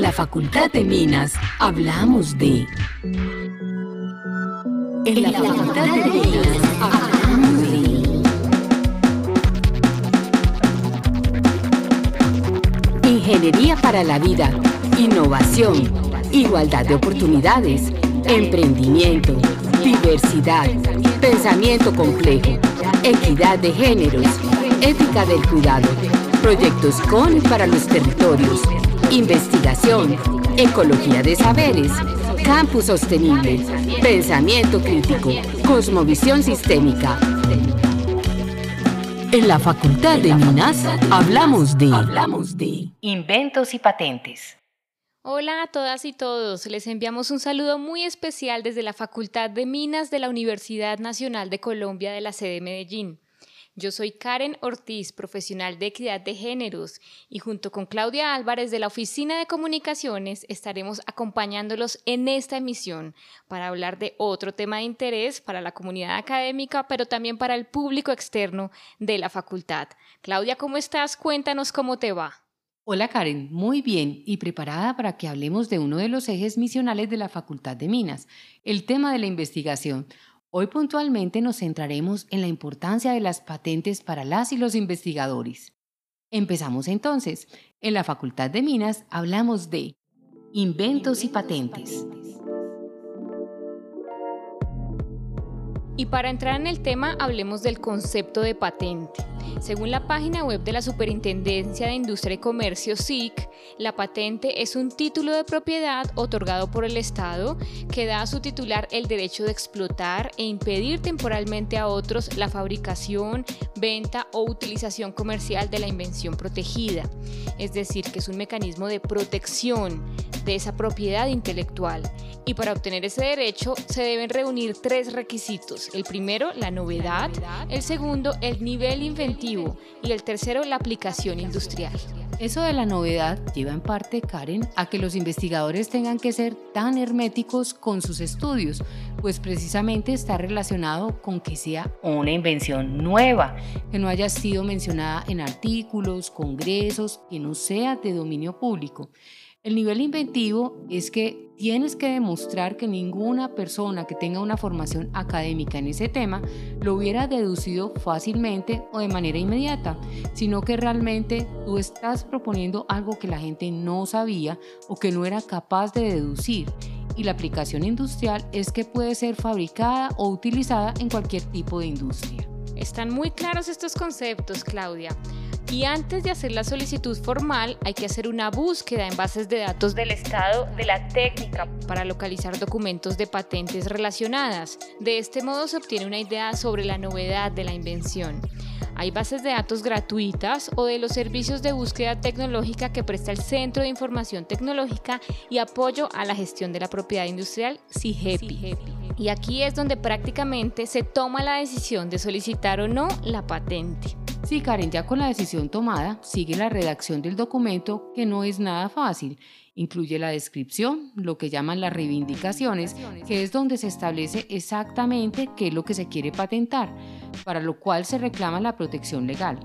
En la Facultad de Minas hablamos de... En la Facultad de Minas hablamos de... Ingeniería para la vida, innovación, igualdad de oportunidades, emprendimiento, diversidad, pensamiento complejo, equidad de géneros, ética del cuidado, proyectos con para los territorios, investigación, ecología de saberes, campus sostenible, pensamiento crítico, cosmovisión sistémica. En la Facultad de Minas hablamos de, hablamos de inventos y patentes. Hola a todas y todos, les enviamos un saludo muy especial desde la Facultad de Minas de la Universidad Nacional de Colombia de la sede Medellín. Yo soy Karen Ortiz, profesional de equidad de géneros, y junto con Claudia Álvarez de la Oficina de Comunicaciones estaremos acompañándolos en esta emisión para hablar de otro tema de interés para la comunidad académica, pero también para el público externo de la facultad. Claudia, ¿cómo estás? Cuéntanos cómo te va. Hola Karen, muy bien y preparada para que hablemos de uno de los ejes misionales de la Facultad de Minas, el tema de la investigación. Hoy puntualmente nos centraremos en la importancia de las patentes para las y los investigadores. Empezamos entonces. En la Facultad de Minas hablamos de inventos y patentes. Y para entrar en el tema, hablemos del concepto de patente. Según la página web de la Superintendencia de Industria y Comercio, SIC, la patente es un título de propiedad otorgado por el Estado que da a su titular el derecho de explotar e impedir temporalmente a otros la fabricación, venta o utilización comercial de la invención protegida. Es decir, que es un mecanismo de protección de esa propiedad intelectual. Y para obtener ese derecho se deben reunir tres requisitos. El primero, la novedad. El segundo, el nivel inventivo. Y el tercero, la aplicación industrial. Eso de la novedad lleva en parte, Karen, a que los investigadores tengan que ser tan herméticos con sus estudios, pues precisamente está relacionado con que sea una invención nueva, que no haya sido mencionada en artículos, congresos, que no sea de dominio público. El nivel inventivo es que tienes que demostrar que ninguna persona que tenga una formación académica en ese tema lo hubiera deducido fácilmente o de manera inmediata, sino que realmente tú estás proponiendo algo que la gente no sabía o que no era capaz de deducir. Y la aplicación industrial es que puede ser fabricada o utilizada en cualquier tipo de industria. Están muy claros estos conceptos, Claudia. Y antes de hacer la solicitud formal, hay que hacer una búsqueda en bases de datos del Estado de la técnica para localizar documentos de patentes relacionadas. De este modo se obtiene una idea sobre la novedad de la invención. Hay bases de datos gratuitas o de los servicios de búsqueda tecnológica que presta el Centro de Información Tecnológica y Apoyo a la Gestión de la Propiedad Industrial, CIGEPI. Y aquí es donde prácticamente se toma la decisión de solicitar o no la patente. Si Karen ya con la decisión tomada, sigue la redacción del documento que no es nada fácil. Incluye la descripción, lo que llaman las reivindicaciones, que es donde se establece exactamente qué es lo que se quiere patentar, para lo cual se reclama la protección legal,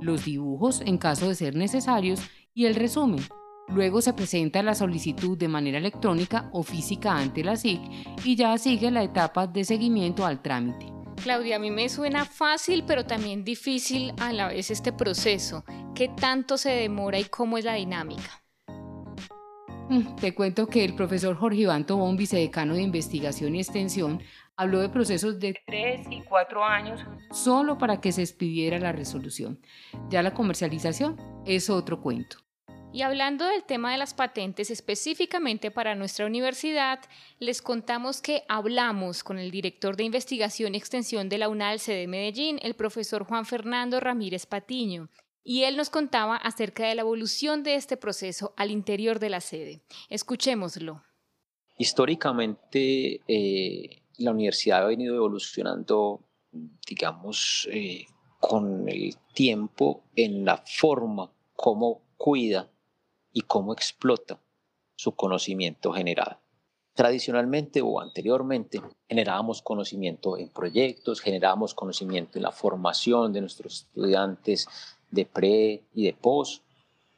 los dibujos en caso de ser necesarios y el resumen. Luego se presenta la solicitud de manera electrónica o física ante la SIC y ya sigue la etapa de seguimiento al trámite. Claudia, a mí me suena fácil, pero también difícil a la vez este proceso. ¿Qué tanto se demora y cómo es la dinámica? Mm, te cuento que el profesor Jorge Iván Tobón, vicedecano de Investigación y Extensión, habló de procesos de 3 y 4 años solo para que se expidiera la resolución. Ya la comercialización es otro cuento. Y hablando del tema de las patentes específicamente para nuestra universidad, les contamos que hablamos con el director de investigación y extensión de la UNAL de Medellín, el profesor Juan Fernando Ramírez Patiño, y él nos contaba acerca de la evolución de este proceso al interior de la sede. Escuchémoslo. Históricamente, eh, la universidad ha venido evolucionando, digamos, eh, con el tiempo en la forma como cuida y cómo explota su conocimiento generado. Tradicionalmente o anteriormente generábamos conocimiento en proyectos, generábamos conocimiento en la formación de nuestros estudiantes de pre y de post,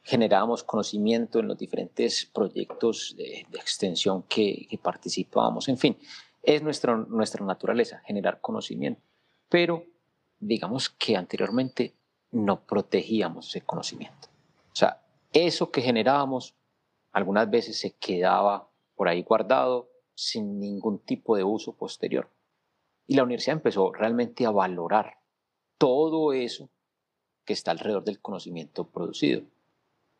generábamos conocimiento en los diferentes proyectos de, extensión que, que, participábamos. En fin, es nuestra, nuestra naturaleza, generar conocimiento. Pero digamos que anteriormente no protegíamos ese conocimiento. O sea, eso que generábamos algunas veces se quedaba por ahí guardado sin ningún tipo de uso posterior. Y la universidad empezó realmente a valorar todo eso que está alrededor del conocimiento producido.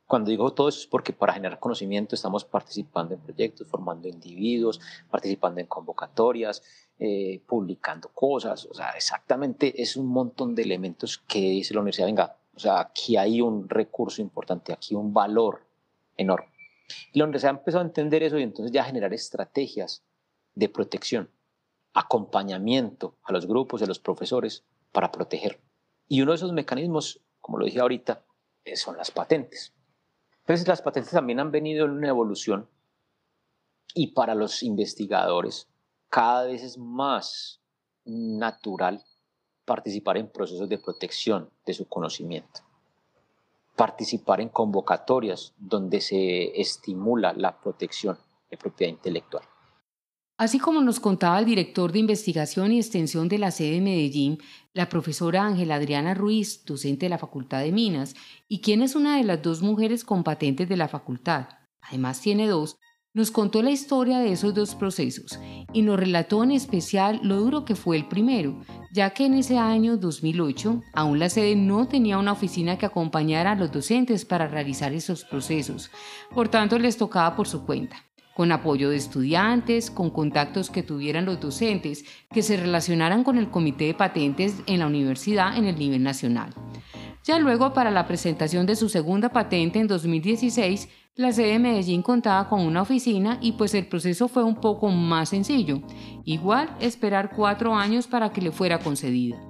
Cuando digo todo eso es porque para generar conocimiento estamos participando en proyectos, formando individuos, participando en convocatorias, eh, publicando cosas. O sea, exactamente es un montón de elementos que dice la universidad, venga, o sea, aquí hay un recurso importante, aquí un valor enorme. Y la universidad empezó a entender eso y entonces ya generar estrategias de protección, acompañamiento a los grupos, a los profesores para proteger. Y uno de esos mecanismos, como lo dije ahorita, son las patentes. Entonces las patentes también han venido en una evolución y para los investigadores cada vez es más natural participar en procesos de protección de su conocimiento, participar en convocatorias donde se estimula la protección de propiedad intelectual. Así como nos contaba el director de investigación y extensión de la sede de Medellín, la profesora Ángela Adriana Ruiz, docente de la Facultad de Minas, y quien es una de las dos mujeres con patentes de la facultad, además tiene dos, nos contó la historia de esos dos procesos y nos relató en especial lo duro que fue el primero, ya que en ese año 2008 aún la sede no tenía una oficina que acompañara a los docentes para realizar esos procesos, por tanto les tocaba por su cuenta con apoyo de estudiantes, con contactos que tuvieran los docentes, que se relacionaran con el comité de patentes en la universidad en el nivel nacional. Ya luego, para la presentación de su segunda patente en 2016, la sede de Medellín contaba con una oficina y pues el proceso fue un poco más sencillo. Igual esperar cuatro años para que le fuera concedida.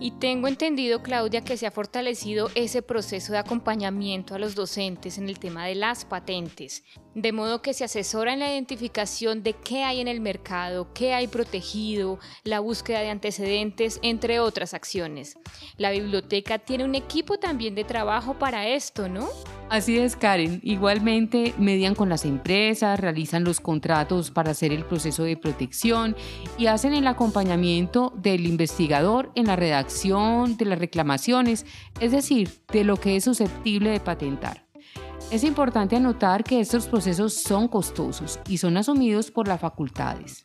Y tengo entendido, Claudia, que se ha fortalecido ese proceso de acompañamiento a los docentes en el tema de las patentes, de modo que se asesora en la identificación de qué hay en el mercado, qué hay protegido, la búsqueda de antecedentes, entre otras acciones. La biblioteca tiene un equipo también de trabajo para esto, ¿no? Así es, Karen. Igualmente, median con las empresas, realizan los contratos para hacer el proceso de protección y hacen el acompañamiento del investigador en la redacción de las reclamaciones, es decir, de lo que es susceptible de patentar. Es importante anotar que estos procesos son costosos y son asumidos por las facultades.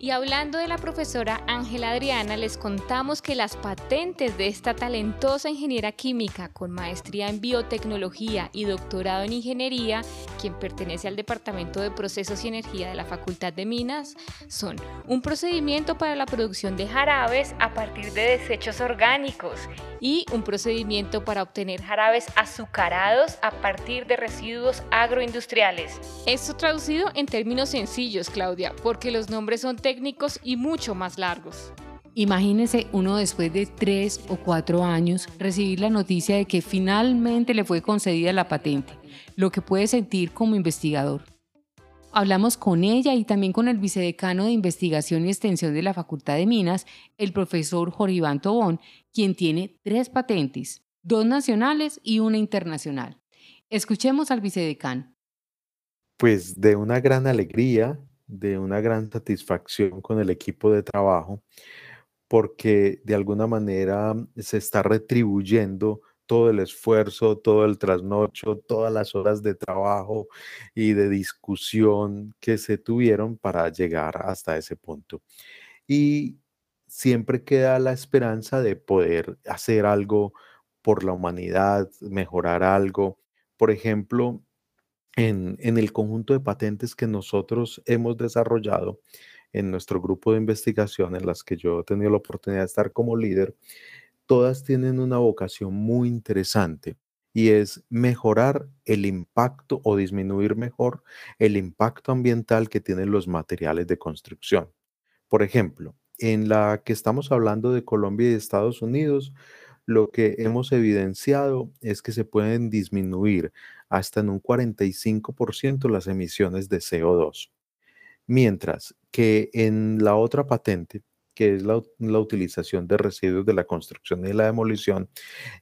Y hablando de la profesora Ángela Adriana, les contamos que las patentes de esta talentosa ingeniera química con maestría en biotecnología y doctorado en ingeniería, quien pertenece al Departamento de Procesos y Energía de la Facultad de Minas, son un procedimiento para la producción de jarabes a partir de desechos orgánicos y un procedimiento para obtener jarabes azucarados a partir de residuos agroindustriales. Esto traducido en términos sencillos, Claudia, porque los nombres son técnicos y mucho más largos. Imagínese uno después de tres o cuatro años recibir la noticia de que finalmente le fue concedida la patente, lo que puede sentir como investigador. Hablamos con ella y también con el vicedecano de Investigación y Extensión de la Facultad de Minas, el profesor Joribán Tobón, quien tiene tres patentes, dos nacionales y una internacional. Escuchemos al vicedecano. Pues de una gran alegría, de una gran satisfacción con el equipo de trabajo, porque de alguna manera se está retribuyendo todo el esfuerzo, todo el trasnocho, todas las horas de trabajo y de discusión que se tuvieron para llegar hasta ese punto. Y siempre queda la esperanza de poder hacer algo por la humanidad, mejorar algo. Por ejemplo, en, el conjunto de patentes que nosotros hemos desarrollado en nuestro grupo de investigación en las que yo he tenido la oportunidad de estar como líder, todas tienen una vocación muy interesante y es mejorar el impacto o disminuir mejor el impacto ambiental que tienen los materiales de construcción. Por ejemplo, en la que estamos hablando de Colombia y Estados Unidos, lo que hemos evidenciado es que se pueden disminuir hasta en un 45% las emisiones de CO2. Mientras que en la otra patente que es la, la, utilización de residuos de la construcción y la demolición,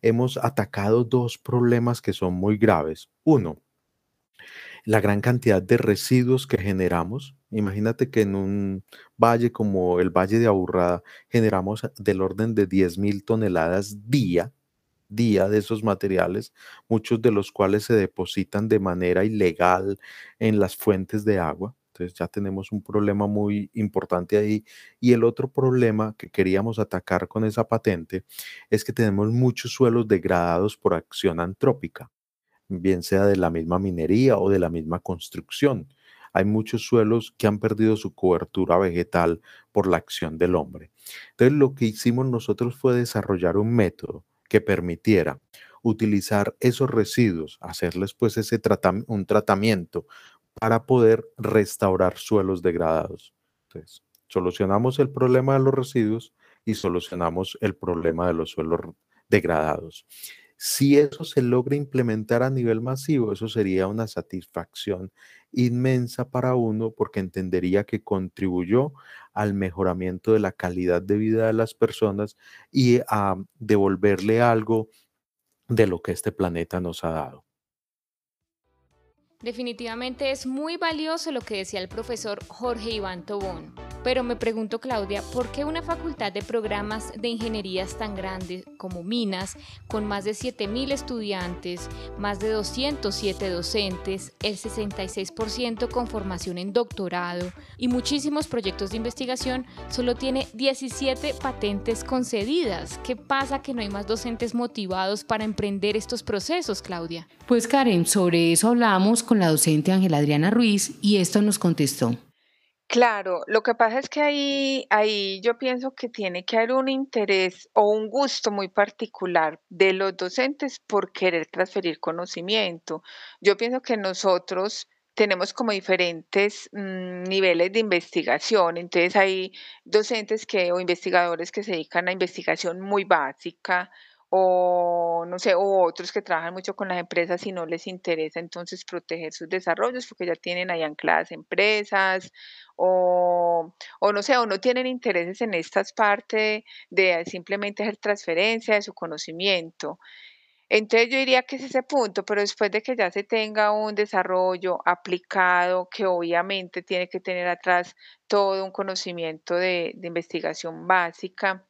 hemos atacado dos problemas que son muy graves. Uno, la gran cantidad de residuos que generamos. Imagínate que en un valle como el Valle de Aburrada generamos del orden de 10.000 toneladas día, día de esos materiales, muchos de los cuales se depositan de manera ilegal en las fuentes de agua. Entonces ya tenemos un problema muy importante ahí. Y el otro problema que queríamos atacar con esa patente es que tenemos muchos suelos degradados por acción antrópica bien sea de la misma minería o de la misma construcción. Hay muchos suelos que han perdido su cobertura vegetal por la acción del hombre. Entonces lo que hicimos nosotros fue desarrollar un método que permitiera utilizar esos residuos, hacerles pues ese un tratamiento para poder restaurar suelos degradados. Entonces, solucionamos el problema de los residuos y solucionamos el problema de los suelos degradados. Si eso se logra implementar a nivel masivo, eso sería una satisfacción inmensa para uno porque entendería que contribuyó al mejoramiento de la calidad de vida de las personas y a devolverle algo de lo que este planeta nos ha dado. Definitivamente es muy valioso lo que decía el profesor Jorge Iván Tobón. Pero me pregunto, Claudia, ¿por qué una facultad de programas de ingenierías tan grande como Minas, con más de 7.000 estudiantes, más de 207 docentes, el 66% con formación en doctorado y muchísimos proyectos de investigación, solo tiene 17 patentes concedidas? ¿Qué pasa que no hay más docentes motivados para emprender estos procesos, Claudia? Pues Karen, sobre eso hablamos con la docente Ángela Adriana Ruiz y esto nos contestó. Claro, lo que pasa es que ahí, ahí yo pienso que tiene que haber un interés o un gusto muy particular de los docentes por querer transferir conocimiento. Yo pienso que nosotros tenemos como diferentes mm, niveles de investigación. Entonces hay docentes que o investigadores que se dedican a investigación muy básica o no sé, o otros que trabajan mucho con las empresas y no les interesa entonces proteger sus desarrollos porque ya tienen ahí ancladas empresas o, o no sé, o no tienen intereses en estas partes de simplemente hacer transferencia de su conocimiento. Entonces yo diría que es ese punto, pero después de que ya se tenga un desarrollo aplicado, que obviamente tiene que tener atrás todo un conocimiento de, de investigación básica,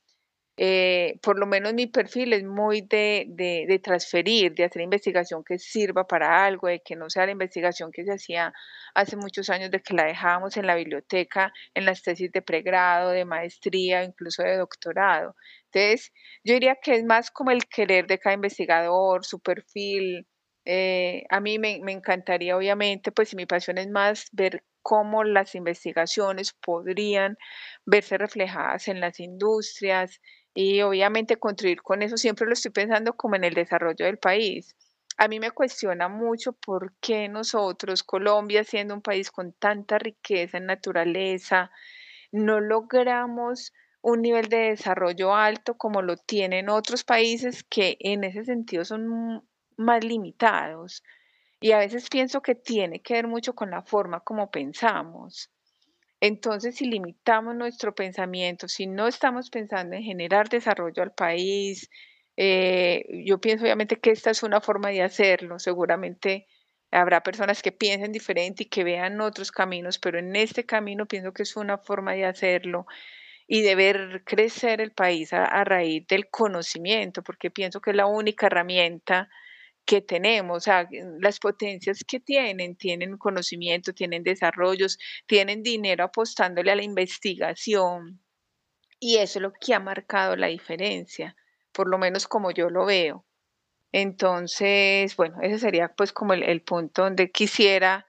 eh, por lo menos mi perfil es muy de, de, transferir, de hacer investigación que sirva para algo, de que no sea la investigación que se hacía hace muchos años, de que la dejábamos en la biblioteca, en las tesis de pregrado, de maestría, incluso de doctorado. Entonces, yo diría que es más como el querer de cada investigador, su perfil. Eh, a mí me, me encantaría, obviamente, pues si mi pasión es más ver cómo las investigaciones podrían verse reflejadas en las industrias, y obviamente construir con eso siempre lo estoy pensando como en el desarrollo del país. A mí me cuestiona mucho por qué nosotros, Colombia, siendo un país con tanta riqueza en naturaleza, no logramos un nivel de desarrollo alto como lo tienen otros países que en ese sentido son más limitados. Y a veces pienso que tiene que ver mucho con la forma como pensamos. Entonces, si limitamos nuestro pensamiento, si no estamos pensando en generar desarrollo al país, eh, yo pienso obviamente que esta es una forma de hacerlo. Seguramente habrá personas que piensen diferente y que vean otros caminos, pero en este camino pienso que es una forma de hacerlo y de ver crecer el país a, a raíz del conocimiento, porque pienso que es la única herramienta que tenemos, o sea, las potencias que tienen, tienen conocimiento, tienen desarrollos, tienen dinero apostándole a la investigación. Y eso es lo que ha marcado la diferencia, por lo menos como yo lo veo. Entonces, bueno, ese sería pues como el, punto donde quisiera,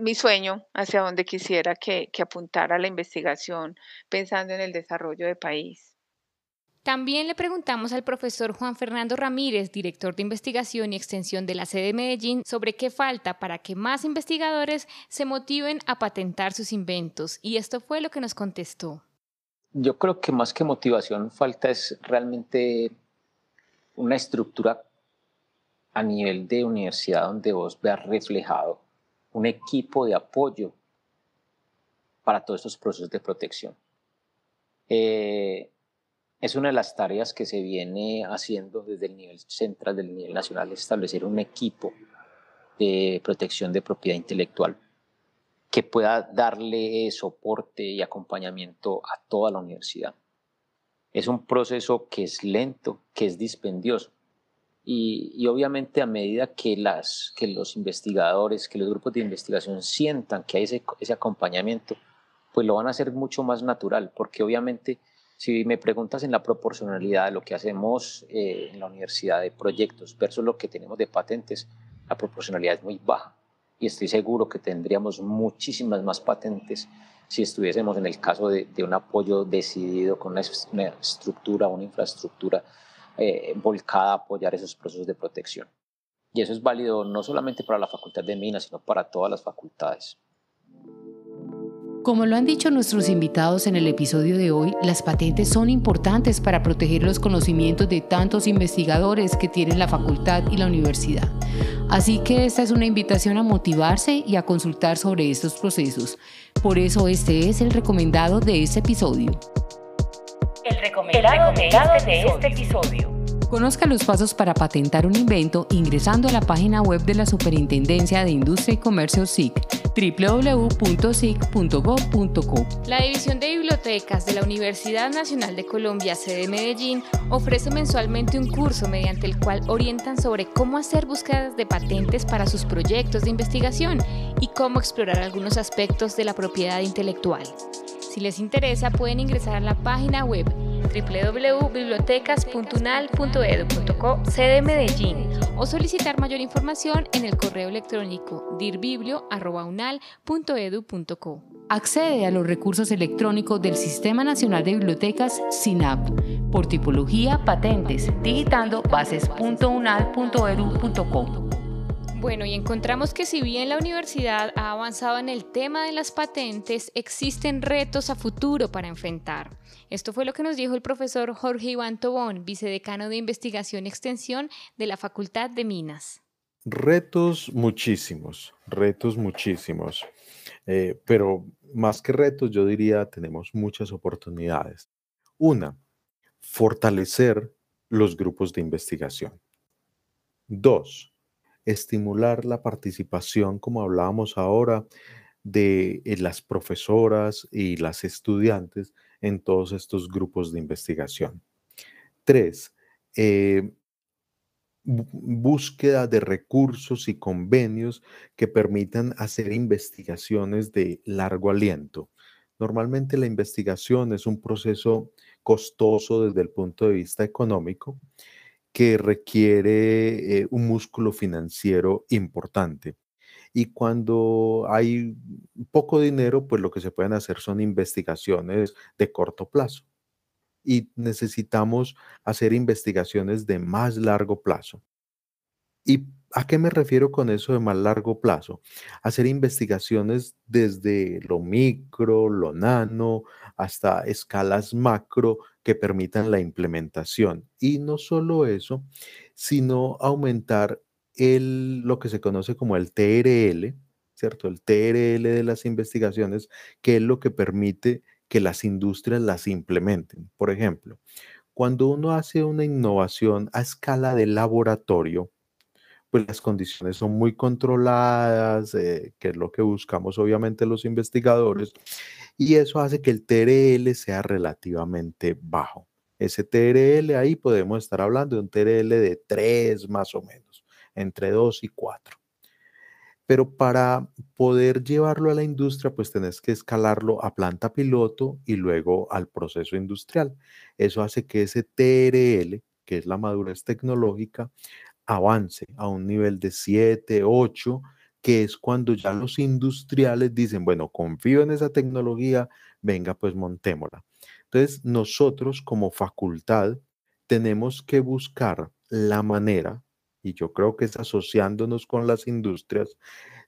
mi sueño hacia donde quisiera que, apuntara la investigación pensando en el desarrollo de país. También le preguntamos al profesor Juan Fernando Ramírez, director de investigación y extensión de la sede de Medellín, sobre qué falta para que más investigadores se motiven a patentar sus inventos. Y esto fue lo que nos contestó. Yo creo que más que motivación falta es realmente una estructura a nivel de universidad donde vos veas reflejado un equipo de apoyo para todos estos procesos de protección Eh, es una de las tareas que se viene haciendo desde el nivel central, del nivel nacional, establecer un equipo de protección de propiedad intelectual que pueda darle soporte y acompañamiento a toda la universidad. Es un proceso que es lento, que es dispendioso. Y, obviamente a medida que, las, que los investigadores, que los grupos de investigación sientan que hay ese, ese acompañamiento, pues lo van a hacer mucho más natural, porque obviamente si me preguntas en la proporcionalidad de lo que hacemos eh, en la universidad de proyectos versus lo que tenemos de patentes, la proporcionalidad es muy baja. Y estoy seguro que tendríamos muchísimas más patentes si estuviésemos en el caso de, un apoyo decidido con una, estructura, una infraestructura eh, volcada a apoyar esos procesos de protección. Y eso es válido no solamente para la Facultad de Minas, sino para todas las facultades. Como lo han dicho nuestros invitados en el episodio de hoy, las patentes son importantes para proteger los conocimientos de tantos investigadores que tienen la facultad y la universidad. Así que esta es una invitación a motivarse y a consultar sobre estos procesos. Por eso este es el recomendado de este episodio. El recomendado, de, este, episodio. Conozca los pasos para patentar un invento ingresando a la página web de la Superintendencia de Industria y Comercio SIC, www.sic.gov.co. La División de Bibliotecas de la Universidad Nacional de Colombia, sede Medellín, ofrece mensualmente un curso mediante el cual orientan sobre cómo hacer búsquedas de patentes para sus proyectos de investigación y cómo explorar algunos aspectos de la propiedad intelectual. Si les interesa, pueden ingresar a la página web www.bibliotecas.unal.edu.co sede Medellín o solicitar mayor información en el correo electrónico dirbiblio.unal.edu.co. Accede a los recursos electrónicos del Sistema Nacional de Bibliotecas SINAP por tipología patentes, digitando bases.unal.edu.co. Bueno, y encontramos que si bien la universidad ha avanzado en el tema de las patentes, existen retos a futuro para enfrentar. Esto fue lo que nos dijo el profesor Jorge Iván Tobón, vicedecano de Investigación y Extensión de la Facultad de Minas. Retos muchísimos, retos muchísimos. Eh, pero más que retos, yo diría, tenemos muchas oportunidades. Una, fortalecer los grupos de investigación. Dos, estimular la participación, como hablábamos ahora, de eh, las profesoras y las estudiantes en todos estos grupos de investigación. Tres, eh, búsqueda de recursos y convenios que permitan hacer investigaciones de largo aliento. Normalmente la investigación es un proceso costoso desde el punto de vista económico que requiere eh, un músculo financiero importante. Y cuando hay poco dinero, pues lo que se pueden hacer son investigaciones de corto plazo. Y necesitamos hacer investigaciones de más largo plazo. ¿Y a qué me refiero con eso de más largo plazo? Hacer investigaciones desde lo micro, lo nano, hasta escalas macro que permitan la implementación. Y no solo eso, sino aumentar el, lo que se conoce como el TRL, ¿cierto? El TRL de las investigaciones, que es lo que permite que las industrias las implementen. Por ejemplo, cuando uno hace una innovación a escala de laboratorio, pues las condiciones son muy controladas, eh, que es lo que buscamos obviamente los investigadores, y eso hace que el TRL sea relativamente bajo. Ese TRL ahí podemos estar hablando de un TRL de 3 más o menos, entre 2 y 4. Pero para poder llevarlo a la industria, pues tenés que escalarlo a planta piloto y luego al proceso industrial. Eso hace que ese TRL, que es la madurez tecnológica, avance a un nivel de 7, 8, que es cuando ya los industriales dicen, bueno, confío en esa tecnología, venga, pues montémosla. Entonces, nosotros como facultad tenemos que buscar la manera, y yo creo que es asociándonos con las industrias,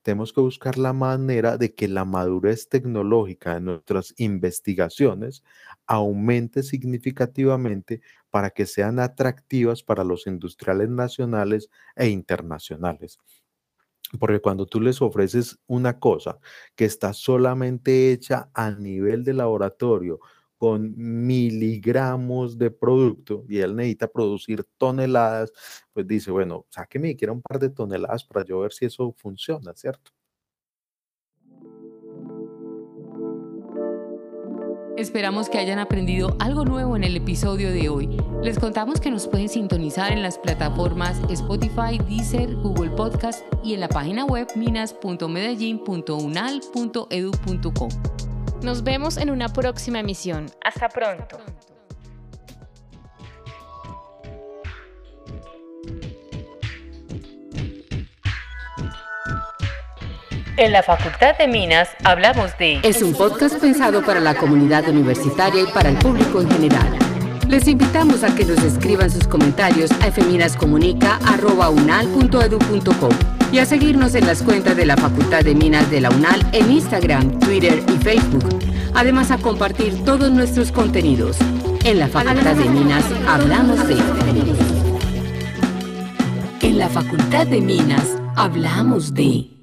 tenemos que buscar la manera de que la madurez tecnológica de nuestras investigaciones aumente significativamente para que sean atractivas para los industriales nacionales e internacionales. Porque cuando tú les ofreces una cosa que está solamente hecha a nivel de laboratorio, con miligramos de producto y él necesita producir toneladas, pues dice, bueno, sáqueme y quiera un par de toneladas para yo ver si eso funciona, ¿cierto? Esperamos que hayan aprendido algo nuevo en el episodio de hoy. Les contamos que nos pueden sintonizar en las plataformas Spotify, Deezer, Google Podcast y en la página web minas.medellin.unal.edu.co. Nos vemos en una próxima emisión. Hasta pronto. En la Facultad de Minas hablamos de... Es un podcast pensado para la comunidad universitaria y para el público en general. Les invitamos a que nos escriban sus comentarios a feminascomunica.unal.edu.co y a seguirnos en las cuentas de la Facultad de Minas de la UNAL en Instagram, Twitter y Facebook. Además a compartir todos nuestros contenidos. En la Facultad de Minas hablamos de... En la Facultad de Minas hablamos de...